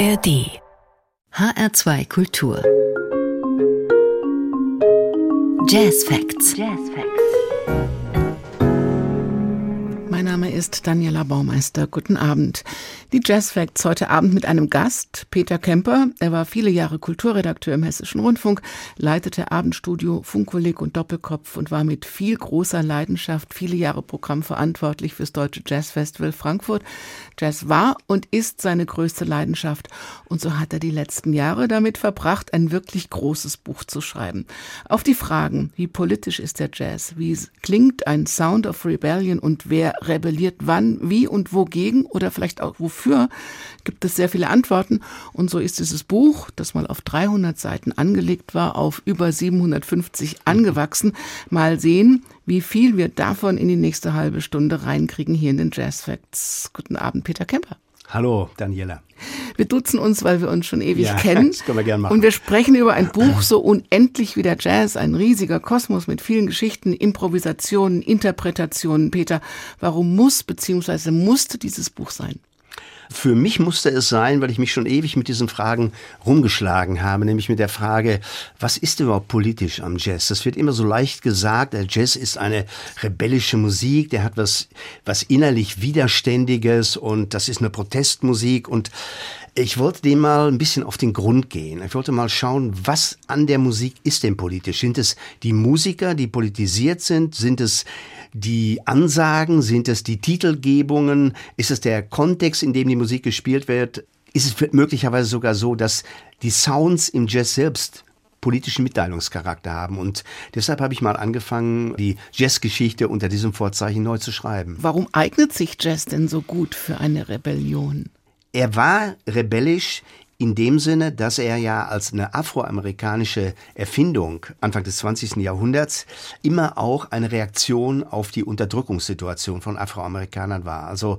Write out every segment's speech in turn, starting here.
ARD HR2 Kultur Jazz Facts. Jazz Facts. Ist Daniela Baumeister. Guten Abend. Die Jazz Facts heute Abend mit einem Gast, Peter Kemper. Er war viele Jahre Kulturredakteur im Hessischen Rundfunk, leitete Abendstudio, Funkkolleg und Doppelkopf und war mit viel großer Leidenschaft viele Jahre Programm verantwortlich fürs Deutsche Jazz Festival Frankfurt. Jazz war und ist seine größte Leidenschaft. Und so hat er die letzten Jahre damit verbracht, ein wirklich großes Buch zu schreiben. Auf die Fragen, wie politisch ist der Jazz, wie klingt ein Sound of Rebellion und wer rebelliert wann, wie und wogegen oder vielleicht auch wofür, gibt es sehr viele Antworten. Und so ist dieses Buch, das mal auf 300 Seiten angelegt war, auf über 750 angewachsen. Mal sehen, wie viel wir davon in die nächste halbe Stunde reinkriegen hier in den Jazz Facts. Guten Abend, Peter Kemper. Hallo, Daniela. Wir duzen uns, weil wir uns schon ewig ja, kennen. Das können wir gerne machen. Und wir sprechen über ein Buch so unendlich wie der Jazz, ein riesiger Kosmos mit vielen Geschichten, Improvisationen, Interpretationen. Peter, warum muss bzw. musste dieses Buch sein? Für mich musste es sein, weil ich mich schon ewig mit diesen Fragen rumgeschlagen habe, nämlich mit der Frage, was ist überhaupt politisch am Jazz? Das wird immer so leicht gesagt, der Jazz ist eine rebellische Musik, der hat was, was innerlich Widerständiges und das ist eine Protestmusik und ich wollte dem mal ein bisschen auf den Grund gehen. Ich wollte mal schauen, was an der Musik ist denn politisch? Sind es die Musiker, die politisiert sind? Sind es die Ansagen? Sind es die Titelgebungen? Ist es der Kontext, in dem die Musik gespielt wird? Ist es möglicherweise sogar so, dass die Sounds im Jazz selbst politischen Mitteilungscharakter haben. Und deshalb habe ich mal angefangen, die Jazzgeschichte unter diesem Vorzeichen neu zu schreiben. Warum eignet sich Jazz denn so gut für eine Rebellion? Er war rebellisch in dem Sinne, dass er ja als eine afroamerikanische Erfindung Anfang des 20. Jahrhunderts immer auch eine Reaktion auf die Unterdrückungssituation von Afroamerikanern war. Also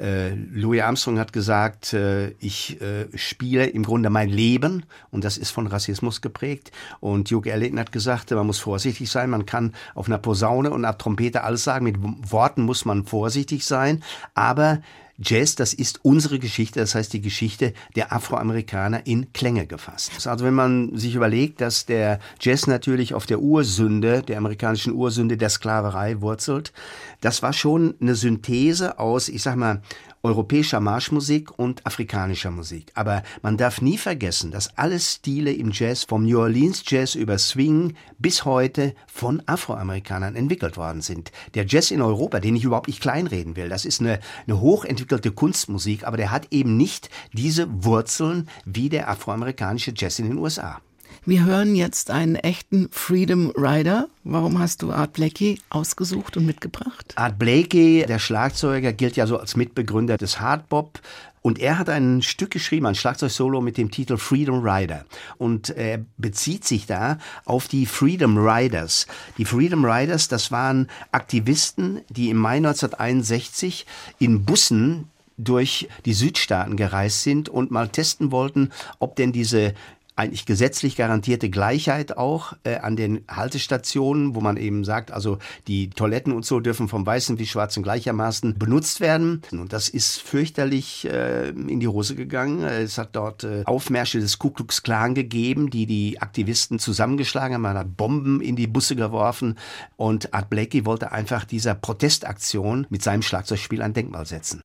äh, Louis Armstrong hat gesagt, äh, ich äh, spiele im Grunde mein Leben und das ist von Rassismus geprägt. Und Duke Ellington hat gesagt, man muss vorsichtig sein, man kann auf einer Posaune und einer Trompete alles sagen, mit Worten muss man vorsichtig sein, aber Jazz, das ist unsere Geschichte, das heißt die Geschichte der Afroamerikaner in Klänge gefasst. Also wenn man sich überlegt, dass der Jazz natürlich auf der Ursünde, der amerikanischen Ursünde der Sklaverei wurzelt, das war schon eine Synthese aus, ich sag mal, europäischer Marschmusik und afrikanischer Musik. Aber man darf nie vergessen, dass alle Stile im Jazz, vom New Orleans Jazz über Swing bis heute von Afroamerikanern entwickelt worden sind. Der Jazz in Europa, den ich überhaupt nicht kleinreden will, das ist eine, eine hochentwickelte Kunstmusik, aber der hat eben nicht diese Wurzeln wie der afroamerikanische Jazz in den USA. Wir hören jetzt einen echten Freedom Rider. Warum hast du Art Blakey ausgesucht und mitgebracht? Art Blakey, der Schlagzeuger, gilt ja so als Mitbegründer des Hardbop. Und er hat ein Stück geschrieben, ein Schlagzeugsolo mit dem Titel Freedom Rider. Und er bezieht sich da auf die Freedom Riders. Die Freedom Riders, das waren Aktivisten, die im Mai 1961 in Bussen durch die Südstaaten gereist sind und mal testen wollten, ob denn diese eigentlich gesetzlich garantierte Gleichheit auch äh, an den Haltestationen, wo man eben sagt, also die Toiletten und so dürfen vom Weißen wie Schwarzen gleichermaßen benutzt werden. Und das ist fürchterlich äh, in die Hose gegangen. Es hat dort äh, Aufmärsche des Ku Klux Klan gegeben, die die Aktivisten zusammengeschlagen haben. Man hat Bomben in die Busse geworfen und Art Blakey wollte einfach dieser Protestaktion mit seinem Schlagzeugspiel ein Denkmal setzen.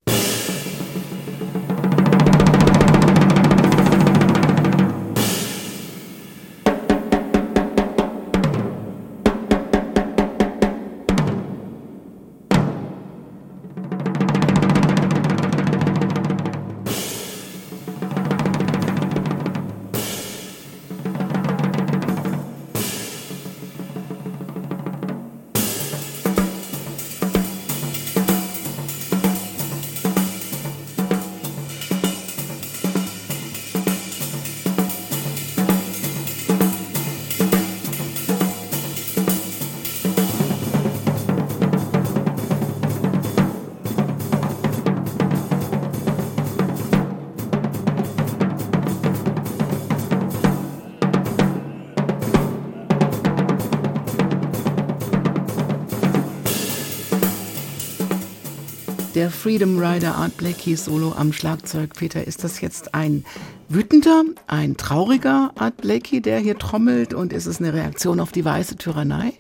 Der Freedom Rider Art Blakey Solo am Schlagzeug. Peter, ist das jetzt ein wütender, ein trauriger Art Blakey, der hier trommelt und ist es eine Reaktion auf die weiße Tyrannei?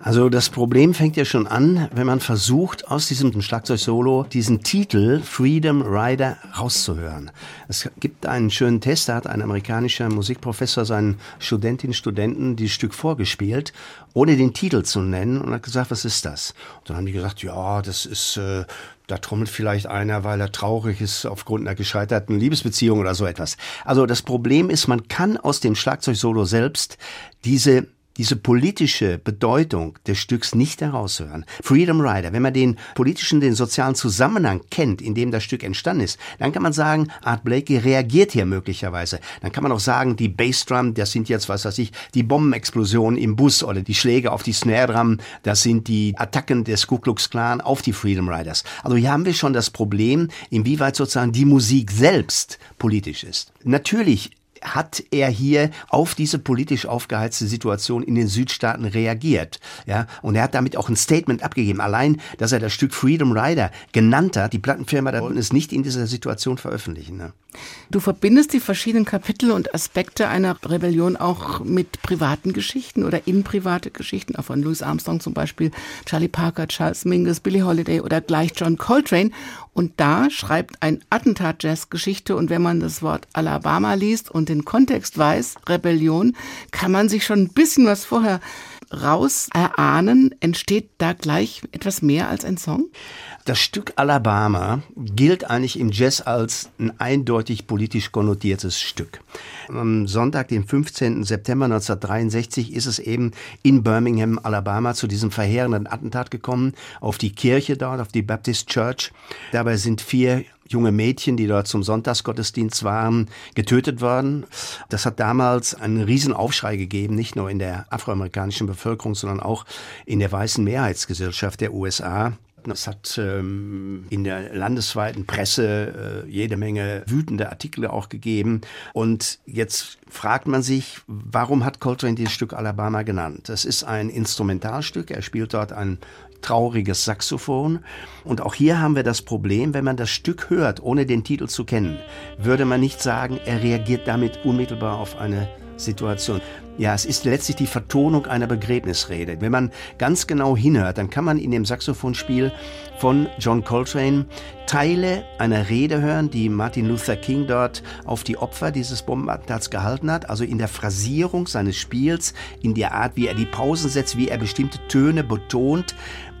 Also das Problem fängt ja schon an, wenn man versucht, aus diesem Schlagzeug-Solo diesen Titel Freedom Rider rauszuhören. Es gibt einen schönen Test, da hat ein amerikanischer Musikprofessor seinen Studentinnen und Studenten dieses Stück vorgespielt, ohne den Titel zu nennen und hat gesagt, was ist das? Und dann haben die gesagt, ja, das ist... Äh, da trommelt vielleicht einer, weil er traurig ist aufgrund einer gescheiterten Liebesbeziehung oder so etwas. Also das Problem ist, man kann aus dem Schlagzeug-Solo selbst diese diese politische Bedeutung des Stücks nicht heraushören. Freedom Rider, wenn man den politischen, den sozialen Zusammenhang kennt, in dem das Stück entstanden ist, dann kann man sagen, Art Blakey reagiert hier möglicherweise. Dann kann man auch sagen, die Bassdrum, das sind jetzt, was weiß ich, die Bombenexplosionen im Bus oder die Schläge auf die Snare Drum, das sind die Attacken des Ku Klux Klan auf die Freedom Riders. Also hier haben wir schon das Problem, inwieweit sozusagen die Musik selbst politisch ist. Natürlich hat er hier auf diese politisch aufgeheizte Situation in den Südstaaten reagiert. Ja, und er hat damit auch ein Statement abgegeben. Allein, dass er das Stück Freedom Rider genannt hat, die Plattenfirma da wollten es nicht in dieser Situation veröffentlichen. Ne? Du verbindest die verschiedenen Kapitel und Aspekte einer Rebellion auch mit privaten Geschichten oder in private Geschichten, auch von Louis Armstrong zum Beispiel, Charlie Parker, Charles Mingus, Billie Holiday oder gleich John Coltrane. Und da schreibt ein Attentat Jazz Geschichte und wenn man das Wort Alabama liest und den Kontext weiß, Rebellion, kann man sich schon ein bisschen was vorher raus erahnen. Entsteht da gleich etwas mehr als ein Song? Das Stück Alabama gilt eigentlich im Jazz als ein eindeutig politisch konnotiertes Stück. Am Sonntag, den 15. September 1963, ist es eben in Birmingham, Alabama, zu diesem verheerenden Attentat gekommen auf die Kirche dort, auf die Baptist Church. Dabei sind vier junge Mädchen, die dort zum Sonntagsgottesdienst waren, getötet worden. Das hat damals einen riesen Aufschrei gegeben, nicht nur in der afroamerikanischen Bevölkerung, sondern auch in der weißen Mehrheitsgesellschaft der USA. Es hat ähm, in der landesweiten Presse äh, jede Menge wütende Artikel auch gegeben. Und jetzt fragt man sich, warum hat Coltrane dieses Stück Alabama genannt? Das ist ein Instrumentalstück. Er spielt dort ein trauriges Saxophon. Und auch hier haben wir das Problem, wenn man das Stück hört, ohne den Titel zu kennen, würde man nicht sagen, er reagiert damit unmittelbar auf eine Situation. Ja, es ist letztlich die Vertonung einer Begräbnisrede. Wenn man ganz genau hinhört, dann kann man in dem Saxophonspiel von John Coltrane Teile einer Rede hören, die Martin Luther King dort auf die Opfer dieses Bombenattentats gehalten hat. Also in der Phrasierung seines Spiels, in der Art, wie er die Pausen setzt, wie er bestimmte Töne betont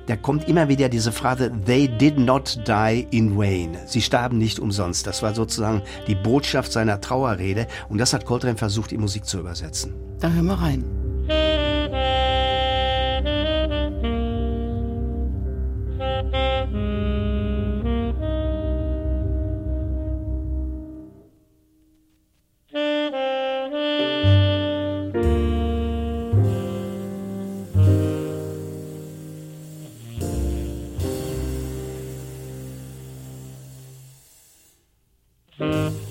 da kommt immer wieder diese Phrase, they did not die in vain. Sie starben nicht umsonst. Das war sozusagen die Botschaft seiner Trauerrede und das hat Coltrane versucht, in Musik zu übersetzen. Da hören wir rein. Hum.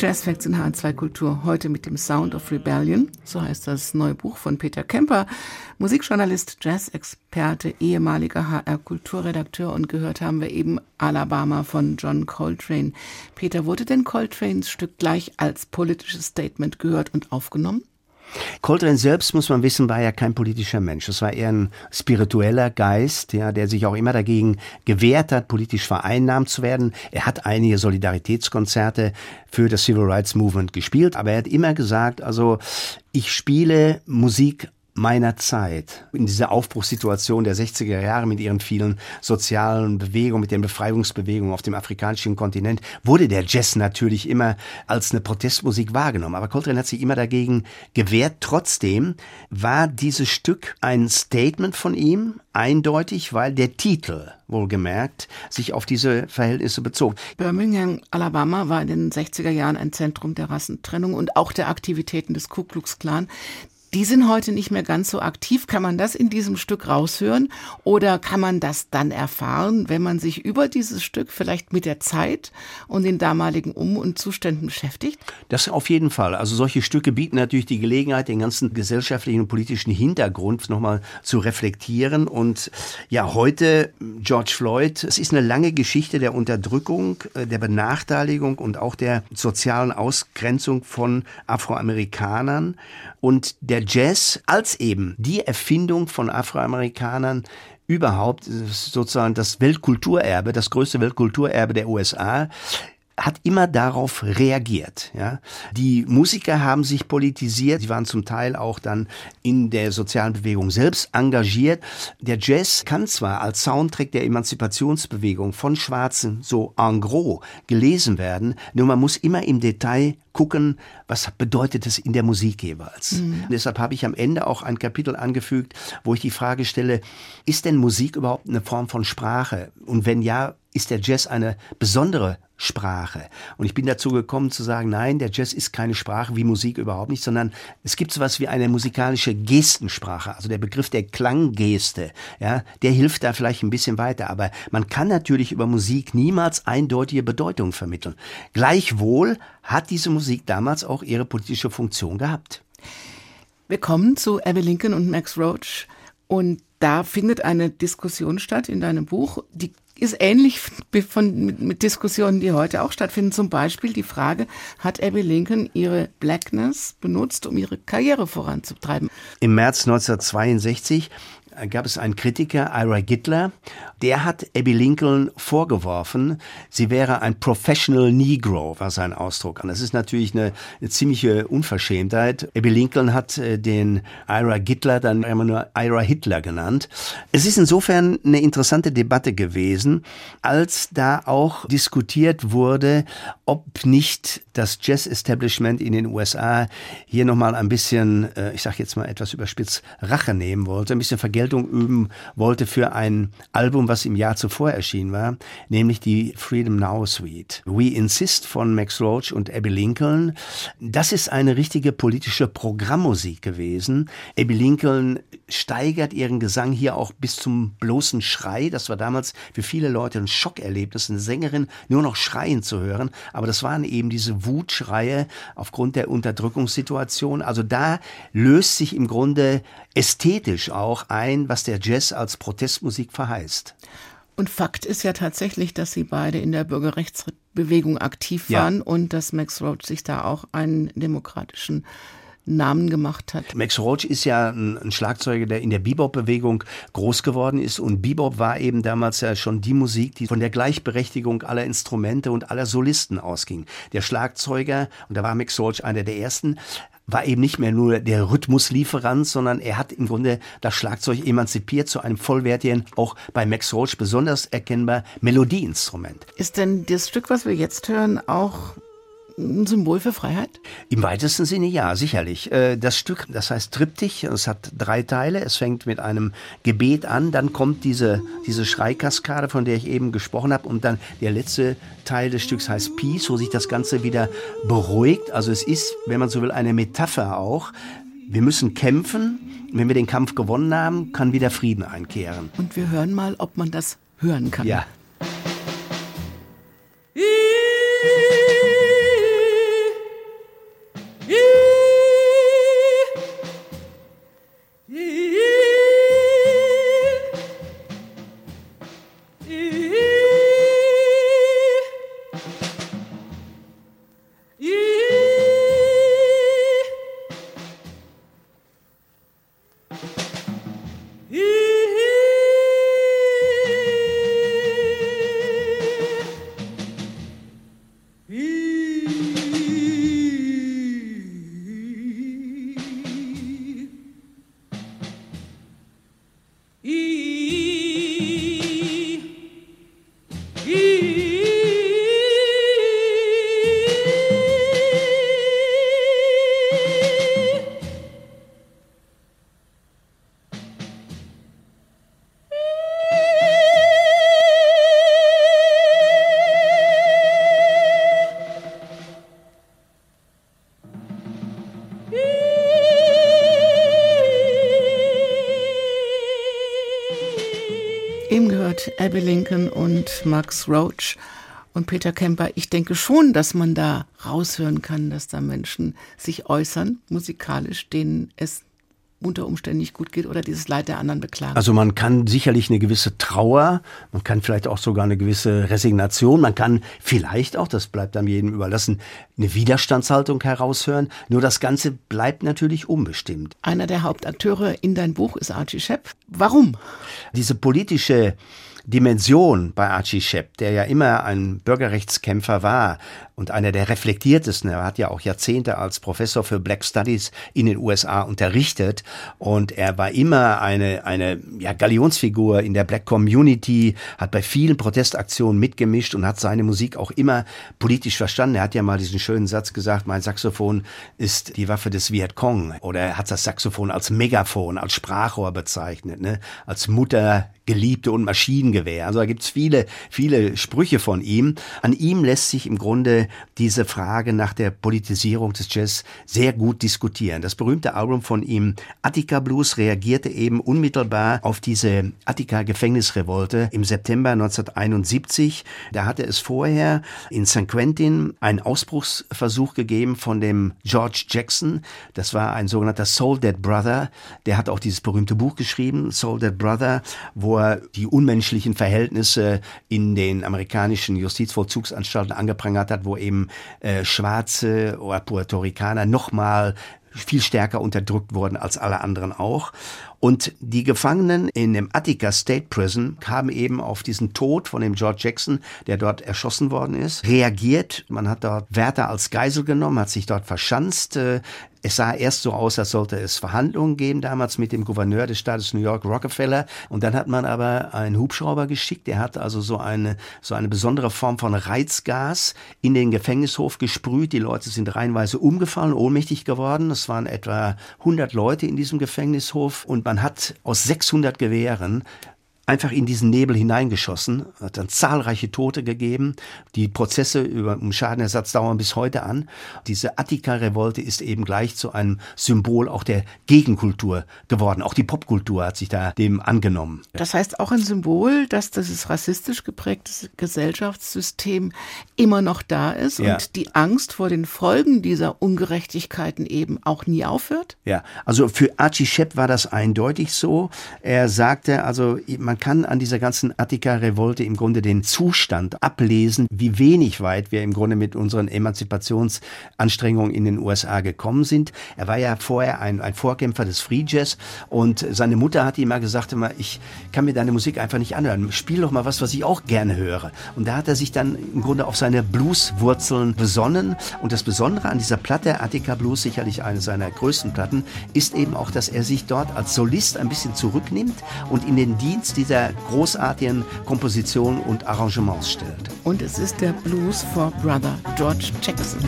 Jazz Facts in H2 Kultur heute mit dem Sound of Rebellion, so heißt das neue Buch von Peter Kemper, Musikjournalist, Jazz-Experte, ehemaliger HR Kulturredakteur und gehört haben wir eben Alabama von John Coltrane. Peter, wurde denn Coltranes Stück gleich als politisches Statement gehört und aufgenommen? Coltrane selbst, muss man wissen, war ja kein politischer Mensch. Es war eher ein spiritueller Geist, ja, der sich auch immer dagegen gewehrt hat, politisch vereinnahmt zu werden. Er hat einige Solidaritätskonzerte für das Civil Rights Movement gespielt, aber er hat immer gesagt, also ich spiele Musik meiner Zeit, in dieser Aufbruchssituation der 60er Jahre mit ihren vielen sozialen Bewegungen, mit den Befreiungsbewegungen auf dem afrikanischen Kontinent, wurde der Jazz natürlich immer als eine Protestmusik wahrgenommen. Aber Coltrane hat sich immer dagegen gewehrt. Trotzdem war dieses Stück ein Statement von ihm, eindeutig, weil der Titel, wohlgemerkt, sich auf diese Verhältnisse bezog. Birmingham, Alabama war in den 60er Jahren ein Zentrum der Rassentrennung und auch der Aktivitäten des Ku Klux Klan. Die sind heute nicht mehr ganz so aktiv. Kann man das in diesem Stück raushören oder kann man das dann erfahren, wenn man sich über dieses Stück vielleicht mit der Zeit und den damaligen Um- und Zuständen beschäftigt? Das auf jeden Fall. Also solche Stücke bieten natürlich die Gelegenheit, den ganzen gesellschaftlichen und politischen Hintergrund nochmal zu reflektieren. Und ja, heute George Floyd, es ist eine lange Geschichte der Unterdrückung, äh, der Benachteiligung und auch der sozialen Ausgrenzung von Afroamerikanern und der Jazz als eben die Erfindung von Afroamerikanern überhaupt sozusagen das Weltkulturerbe, das größte Weltkulturerbe der USA, hat immer darauf reagiert. Ja. Die Musiker haben sich politisiert, sie waren zum Teil auch dann in der sozialen Bewegung selbst engagiert. Der Jazz kann zwar als Soundtrack der Emanzipationsbewegung von Schwarzen so en gros gelesen werden, nur man muss immer im Detail gucken, was bedeutet es in der Musik jeweils. Mhm. Deshalb habe ich am Ende auch ein Kapitel angefügt, wo ich die Frage stelle, ist denn Musik überhaupt eine Form von Sprache? Und wenn ja, ist der Jazz eine besondere Sprache. Und ich bin dazu gekommen zu sagen, nein, der Jazz ist keine Sprache wie Musik überhaupt nicht, sondern es gibt sowas wie eine musikalische Gestensprache. Also der Begriff der Klanggeste, ja, der hilft da vielleicht ein bisschen weiter. Aber man kann natürlich über Musik niemals eindeutige Bedeutung vermitteln. Gleichwohl hat diese Musik damals auch ihre politische Funktion gehabt. Wir kommen zu Abby Lincoln und Max Roach und da findet eine Diskussion statt in deinem Buch, die ist ähnlich von, mit, mit, Diskussionen, die heute auch stattfinden. Zum Beispiel die Frage, hat Abby Lincoln ihre Blackness benutzt, um ihre Karriere voranzutreiben? Im März 1962 gab es einen Kritiker, Ira Gittler, der hat Abby Lincoln vorgeworfen, sie wäre ein Professional Negro, war sein Ausdruck. Und das ist natürlich eine, eine ziemliche Unverschämtheit. Abby Lincoln hat äh, den Ira Gittler dann immer nur Ira Hitler genannt. Es ist insofern eine interessante Debatte gewesen, als da auch diskutiert wurde, ob nicht das Jazz-Establishment in den USA hier nochmal ein bisschen, äh, ich sage jetzt mal etwas überspitzt, Rache nehmen wollte, ein bisschen Vergeltung üben wollte für ein Album, was im Jahr zuvor erschienen war, nämlich die Freedom Now Suite. We Insist von Max Roach und Abby Lincoln. Das ist eine richtige politische Programmmusik gewesen. Abby Lincoln steigert ihren Gesang hier auch bis zum bloßen Schrei. Das war damals für viele Leute ein Schockerlebnis, eine Sängerin nur noch schreien zu hören. Aber das waren eben diese Wutschreie aufgrund der Unterdrückungssituation. Also da löst sich im Grunde ästhetisch auch ein, was der Jazz als Protestmusik verheißt. Und Fakt ist ja tatsächlich, dass sie beide in der Bürgerrechtsbewegung aktiv waren ja. und dass Max Roach sich da auch einen demokratischen Namen gemacht hat. Max Roach ist ja ein, Schlagzeuger, der in der Bebop-Bewegung groß geworden ist und Bebop war eben damals ja schon die Musik, die von der Gleichberechtigung aller Instrumente und aller Solisten ausging. Der Schlagzeuger, und da war Max Roach einer der ersten, war eben nicht mehr nur der Rhythmuslieferant, sondern er hat im Grunde das Schlagzeug emanzipiert zu einem vollwertigen, auch bei Max Roach besonders erkennbar Melodieinstrument. Ist denn das Stück, was wir jetzt hören, auch ein Symbol für Freiheit? Im weitesten Sinne ja, sicherlich. Äh, das Stück, das heißt Triptych, es hat drei Teile. Es fängt mit einem Gebet an, dann kommt diese, diese Schreikaskade, von der ich eben gesprochen habe, und dann der letzte Teil des Stücks heißt Peace, wo sich das Ganze wieder beruhigt. Also es ist, wenn man so will, eine Metapher auch. Wir müssen kämpfen. Wenn wir den Kampf gewonnen haben, kann wieder Frieden einkehren. Und wir hören mal, ob man das hören kann. Ja. Abby Lincoln und Max Roach und Peter Kemper. Ich denke schon, dass man da raushören kann, dass da Menschen sich äußern, musikalisch, denen es unter Umständen nicht gut geht oder dieses Leid der anderen beklagen. Also man kann sicherlich eine gewisse Trauer, man kann vielleicht auch sogar eine gewisse Resignation, man kann vielleicht auch, das bleibt dann jedem überlassen, eine Widerstandshaltung heraushören. Nur das Ganze bleibt natürlich unbestimmt. Einer der Hauptakteure in dein Buch ist Archie Shepp. Warum? Diese politische Dimension bei Archie Shepp, der ja immer ein Bürgerrechtskämpfer war und einer der reflektiertesten. Er hat ja auch Jahrzehnte als Professor für Black Studies in den USA unterrichtet und er war immer eine, eine ja, Galionsfigur in der Black Community, hat bei vielen Protestaktionen mitgemischt und hat seine Musik auch immer politisch verstanden. Er hat ja mal diesen schönen Satz gesagt, mein Saxophon ist die Waffe des Vietcong oder er hat das Saxophon als Megafon, als Sprachrohr bezeichnet, ne? als Mutter Geliebte und Maschinengewehr. Also da gibt's viele, viele Sprüche von ihm. An ihm lässt sich im Grunde diese Frage nach der Politisierung des Jazz sehr gut diskutieren. Das berühmte Album von ihm, Attica Blues, reagierte eben unmittelbar auf diese Attica-Gefängnisrevolte im September 1971. Da hatte es vorher in St. Quentin einen Ausbruchsversuch gegeben von dem George Jackson. Das war ein sogenannter Soul Dead Brother. Der hat auch dieses berühmte Buch geschrieben, Soul Dead Brother, wo er die unmenschlichen Verhältnisse in den amerikanischen Justizvollzugsanstalten angeprangert hat, wo eben äh, Schwarze oder Puerto Ricaner nochmal viel stärker unterdrückt wurden als alle anderen auch. Und die Gefangenen in dem Attica State Prison haben eben auf diesen Tod von dem George Jackson, der dort erschossen worden ist, reagiert. Man hat dort Wärter als Geisel genommen, hat sich dort verschanzt. Es sah erst so aus, als sollte es Verhandlungen geben, damals mit dem Gouverneur des Staates New York, Rockefeller. Und dann hat man aber einen Hubschrauber geschickt. Der hat also so eine, so eine besondere Form von Reizgas in den Gefängnishof gesprüht. Die Leute sind reihenweise umgefallen, ohnmächtig geworden. Es waren etwa 100 Leute in diesem Gefängnishof und man hat aus 600 Gewehren einfach in diesen Nebel hineingeschossen, hat dann zahlreiche Tote gegeben. Die Prozesse über, um Schadenersatz dauern bis heute an. Diese Attika-Revolte ist eben gleich zu einem Symbol auch der Gegenkultur geworden. Auch die Popkultur hat sich da dem angenommen. Das heißt auch ein Symbol, dass dieses rassistisch geprägte Gesellschaftssystem immer noch da ist ja. und die Angst vor den Folgen dieser Ungerechtigkeiten eben auch nie aufhört? Ja, also für Archie Shepp war das eindeutig so. Er sagte, also man kann an dieser ganzen Attika-Revolte im Grunde den Zustand ablesen, wie wenig weit wir im Grunde mit unseren Emanzipationsanstrengungen in den USA gekommen sind. Er war ja vorher ein, ein Vorkämpfer des Free Jazz und seine Mutter hat ihm mal gesagt, immer, ich kann mir deine Musik einfach nicht anhören. Spiel doch mal was, was ich auch gerne höre. Und da hat er sich dann im Grunde auf seine Blueswurzeln besonnen. Und das Besondere an dieser Platte, Attica Blues, sicherlich eine seiner größten Platten, ist eben auch, dass er sich dort als Solist ein bisschen zurücknimmt und in den Dienst dieser dieser großartigen Komposition und Arrangements stellt. Und es ist der Blues for Brother George Jackson.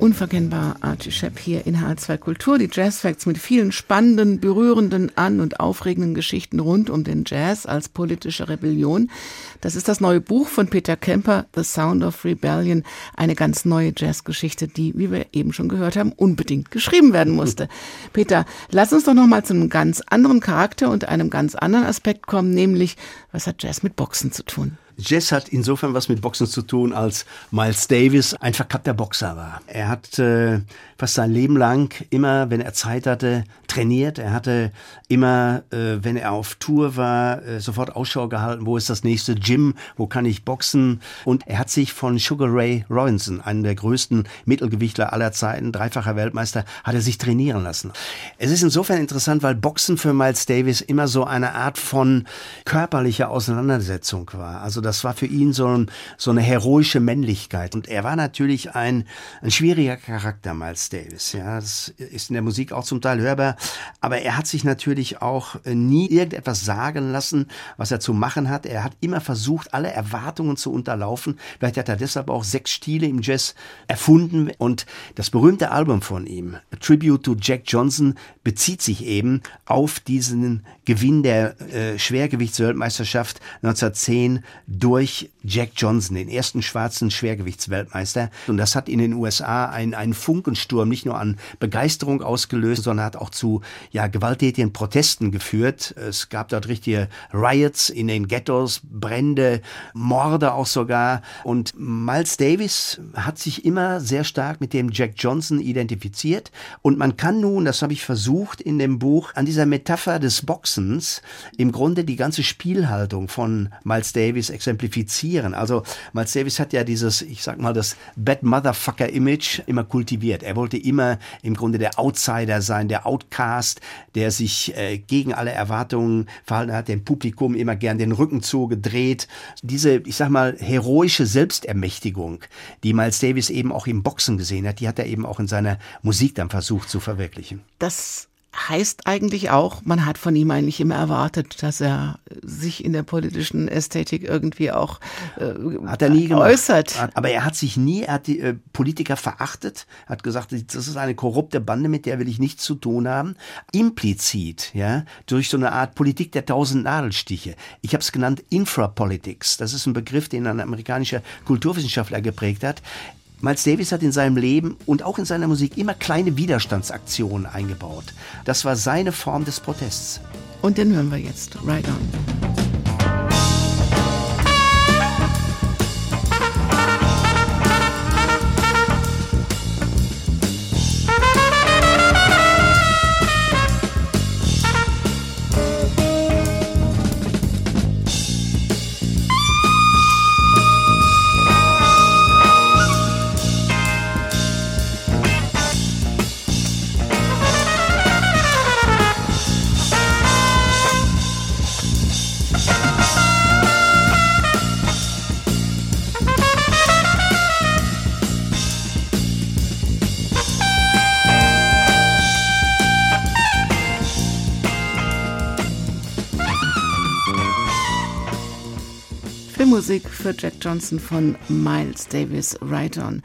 Unverkennbar Archie Shepp hier in H2 Kultur. Die Jazz Facts mit vielen spannenden, berührenden, an- und aufregenden Geschichten rund um den Jazz als politische Rebellion. Das ist das neue Buch von Peter Kemper, The Sound of Rebellion. Eine ganz neue Jazzgeschichte, die, wie wir eben schon gehört haben, unbedingt geschrieben werden musste. Peter, lass uns doch noch mal zu einem ganz anderen Charakter und einem ganz anderen Aspekt kommen, nämlich, was hat Jazz mit Boxen zu tun? Jazz hat insofern was mit Boxen zu tun, als Miles Davis ein verkappter Boxer war. Er hat äh, fast sein Leben lang immer, wenn er Zeit hatte, trainiert. Er hatte immer, äh, wenn er auf Tour war, äh, sofort Ausschau gehalten, wo ist das nächste Gym, wo kann ich boxen. Und er hat sich von Sugar Ray Robinson, einem der größten Mittelgewichtler aller Zeiten, dreifacher Weltmeister, hat er sich trainieren lassen. Es ist insofern interessant, weil Boxen für Miles Davis immer so eine Art von körperlicher Auseinandersetzung war. Also das war für ihn so, ein, so eine heroische Männlichkeit. Und er war natürlich ein, ein schwieriger Charakter, Miles Davis. Ja, das ist in der Musik auch zum Teil hörbar. Aber er hat sich natürlich auch äh, nie irgendetwas sagen lassen, was er zu machen hat. Er hat immer versucht, alle Erwartungen zu unterlaufen. Vielleicht hat er deshalb auch sechs Stile im Jazz erfunden. Und das berühmte Album von ihm, A Tribute to Jack Johnson, bezieht sich eben auf diesen Gewinn der äh, Schwergewichtsweltmeisterschaft 1910 durch Jack Johnson, den ersten schwarzen Schwergewichtsweltmeister. Und das hat in den USA einen, einen Funkensturm nicht nur an Begeisterung ausgelöst, sondern hat auch zu ja, gewalttätigen Protesten geführt. Es gab dort richtige Riots in den Ghettos, Brände, Morde auch sogar. Und Miles Davis hat sich immer sehr stark mit dem Jack Johnson identifiziert. Und man kann nun, das habe ich versucht in dem Buch, an dieser Metapher des Boxens im Grunde die ganze Spielhaltung von Miles Davis exemplifizieren. Also Miles Davis hat ja dieses, ich sag mal, das Bad Motherfucker Image immer kultiviert. Er wollte immer im Grunde der Outsider sein, der Outcast, der sich äh, gegen alle Erwartungen verhalten hat, dem Publikum immer gern den Rücken zugedreht. Diese, ich sag mal, heroische Selbstermächtigung, die Miles Davis eben auch im Boxen gesehen hat, die hat er eben auch in seiner Musik dann versucht zu verwirklichen. Das heißt eigentlich auch, man hat von ihm eigentlich immer erwartet, dass er sich in der politischen Ästhetik irgendwie auch äh, hat er nie gemacht. äußert. Aber er hat sich nie, er hat die äh, Politiker verachtet, hat gesagt, das ist eine korrupte Bande, mit der will ich nichts zu tun haben. Implizit, ja, durch so eine Art Politik der tausend Nadelstiche. Ich habe es genannt Infrapolitics. Das ist ein Begriff, den ein amerikanischer Kulturwissenschaftler geprägt hat. Miles Davis hat in seinem Leben und auch in seiner Musik immer kleine Widerstandsaktionen eingebaut. Das war seine Form des Protests. Und den hören wir jetzt. Right on. Für Jack Johnson von Miles Davis Right On.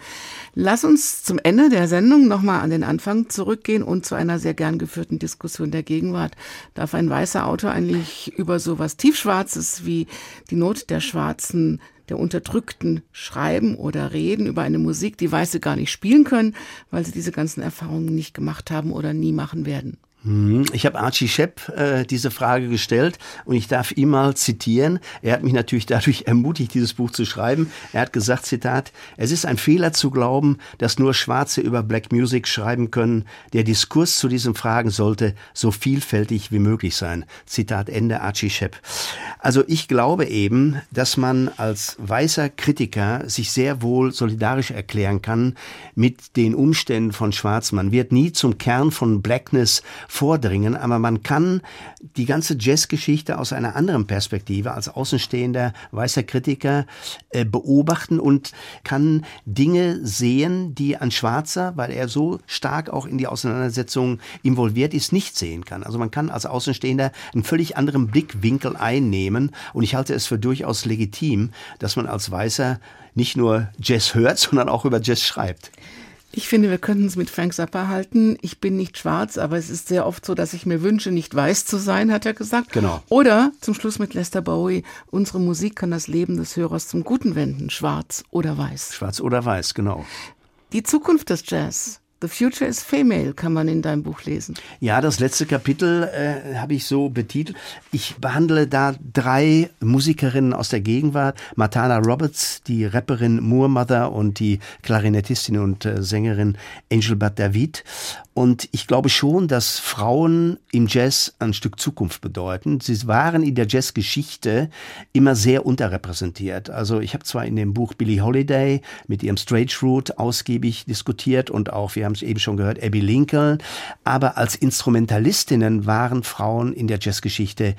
Lass uns zum Ende der Sendung nochmal an den Anfang zurückgehen und zu einer sehr gern geführten Diskussion der Gegenwart. Darf ein weißer Autor eigentlich über sowas Tiefschwarzes wie die Not der Schwarzen der Unterdrückten schreiben oder reden über eine Musik, die Weiße gar nicht spielen können, weil sie diese ganzen Erfahrungen nicht gemacht haben oder nie machen werden. Mhm. Ich habe Archie Shepp äh, diese Frage gestellt und ich darf ihn mal zitieren. Er hat mich natürlich dadurch ermutigt, dieses Buch zu schreiben. Er hat gesagt, Zitat, es ist ein Fehler zu glauben, dass nur Schwarze über Black Music schreiben können. Der Diskurs zu diesen Fragen sollte so vielfältig wie möglich sein. Zitat Ende Archie Shepp. Also ich glaube eben, dass man als weißer Kritiker sich sehr wohl solidarisch erklären kann mit den Umständen von Schwarz. Man wird nie zum Kern von Blackness vordringen, aber man kann die ganze Jazzgeschichte aus einer anderen Perspektive als außenstehender weißer Kritiker äh, beobachten und kann Dinge sehen, die ein Schwarzer, weil er so stark auch in die Auseinandersetzung involviert ist, nicht sehen kann. Also man kann als Außenstehender einen völlig anderen Blickwinkel einnehmen und ich halte es für durchaus legitim, dass man als Weißer nicht nur Jazz hört, sondern auch über Jazz schreibt. Ich finde, wir könnten es mit Frank Zappa halten. Ich bin nicht schwarz, aber es ist sehr oft so, dass ich mir wünsche, nicht weiß zu sein, hat er gesagt. Genau. Oder zum Schluss mit Lester Bowie, unsere Musik kann das Leben des Hörers zum Guten wenden, schwarz oder weiß. Schwarz oder weiß, genau. Die Zukunft des Jazz. The Future is Female kann man in deinem Buch lesen. Ja, das letzte Kapitel äh, habe ich so betitelt. Ich behandle da drei Musikerinnen aus der Gegenwart. Matana Roberts, die Rapperin Moore Mother und die Klarinettistin und äh, Sängerin Angel Bat David. Und ich glaube schon, dass Frauen im Jazz ein Stück Zukunft bedeuten. Sie waren in der Jazzgeschichte immer sehr unterrepräsentiert. Also ich habe zwar in dem Buch Billie Holiday mit ihrem Straight Route ausgiebig diskutiert und auch, wir haben es eben schon gehört, Abby Lincoln, aber als Instrumentalistinnen waren Frauen in der Jazzgeschichte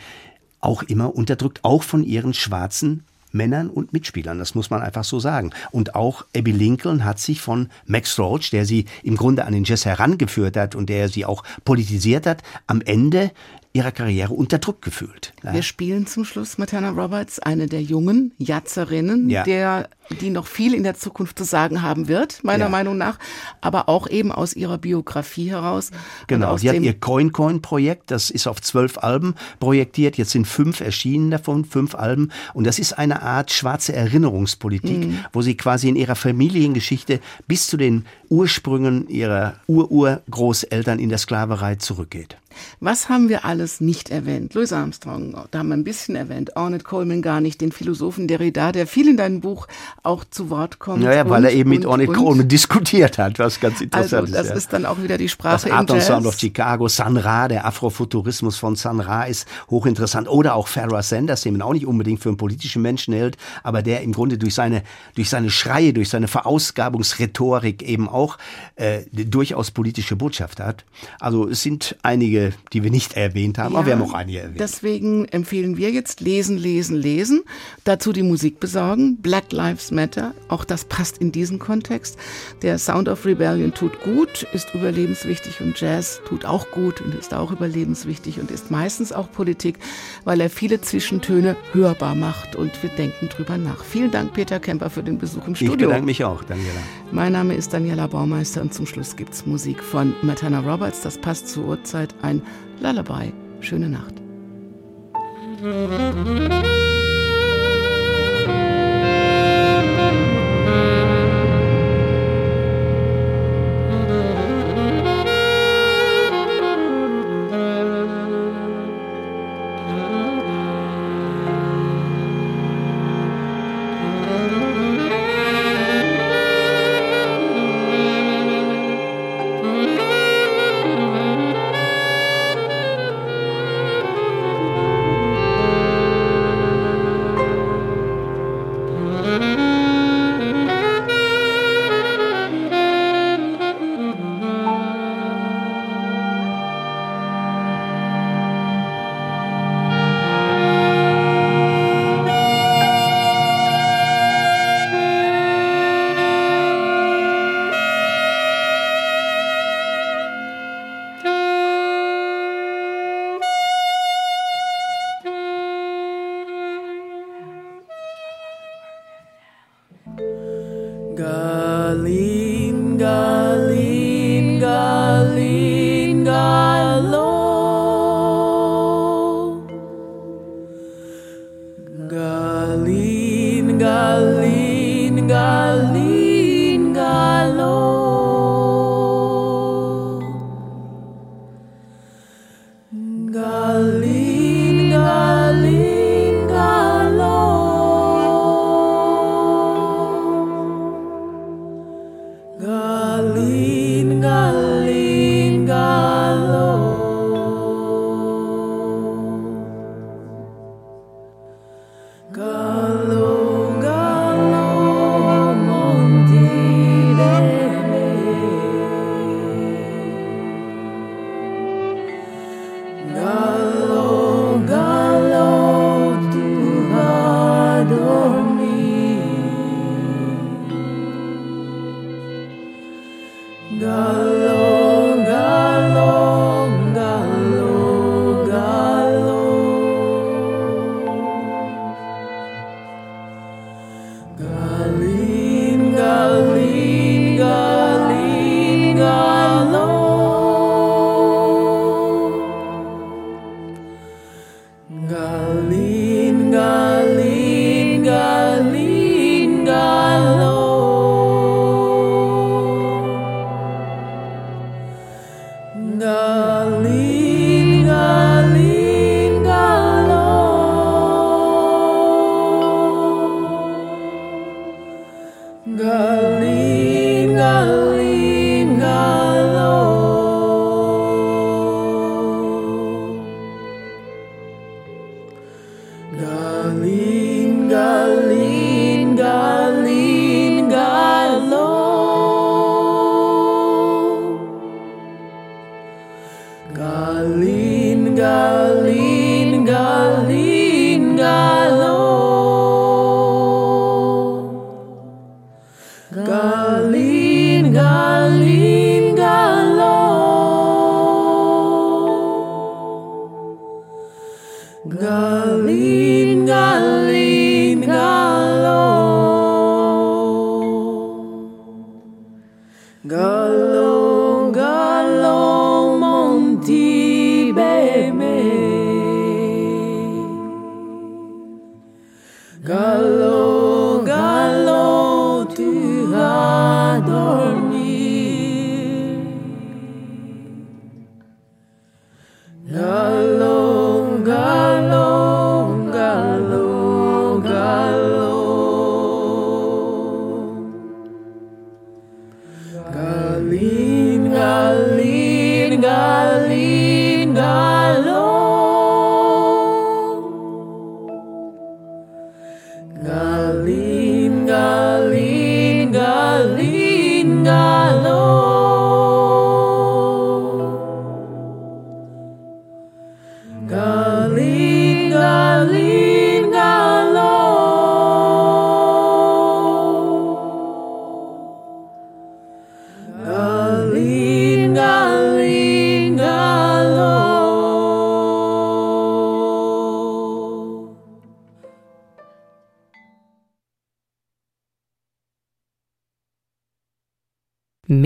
auch immer unterdrückt, auch von ihren schwarzen Männern und Mitspielern, das muss man einfach so sagen. Und auch Abby Lincoln hat sich von Max Roach, der sie im Grunde an den Jazz herangeführt hat und der sie auch politisiert hat, am Ende ihrer Karriere unter Druck gefühlt. Ja. Wir spielen zum Schluss Matana Roberts, eine der jungen Jazzerinnen, ja. der die noch viel in der Zukunft zu sagen haben wird, meiner ja. Meinung nach, aber auch eben aus ihrer Biografie heraus. Genau, sie hat ihr Coin-Coin-Projekt, das ist auf zwölf Alben projektiert, jetzt sind fünf erschienen davon, fünf Alben und das ist eine Art schwarze Erinnerungspolitik, mhm. wo sie quasi in ihrer Familiengeschichte bis zu den Ursprüngen ihrer Ururgroßeltern in der Sklaverei zurückgeht. Was haben wir alles nicht erwähnt? Louis Armstrong, da haben wir ein bisschen erwähnt, Ornette Coleman gar nicht, den Philosophen Derrida, der viel in deinem Buch auch zu Wort kommt. Naja, und, weil er eben mit Ornette Coleman diskutiert hat, was ganz interessant also, das ist. Das ist dann auch wieder die Sprache das Art Sound of Chicago, Sun Ra, der Afrofuturismus von Sun Ra ist hochinteressant. Oder auch Farrah Sanders, den man auch nicht unbedingt für einen politischen Menschen hält, aber der im Grunde durch seine, durch seine Schreie, durch seine Verausgabungsrhetorik eben auch äh, durchaus politische Botschaft hat. Also es sind einige, die wir nicht erwähnt haben, ja, aber wir haben auch einige erwähnt. Deswegen empfehlen wir jetzt lesen, lesen, lesen. Dazu die Musik besorgen. Black Lives Matter, auch das passt in diesen Kontext. Der Sound of Rebellion tut gut, ist überlebenswichtig und Jazz tut auch gut und ist auch überlebenswichtig und ist meistens auch Politik, weil er viele Zwischentöne hörbar macht und wir denken drüber nach. Vielen Dank, Peter Kemper, für den Besuch im Studio. Ich bedanke mich auch, Daniela. Mein Name ist Daniela Baumeister und zum Schluss gibt es Musik von Matana Roberts. Das passt zur Uhrzeit. Ein Lullaby. Schöne Nacht. alone.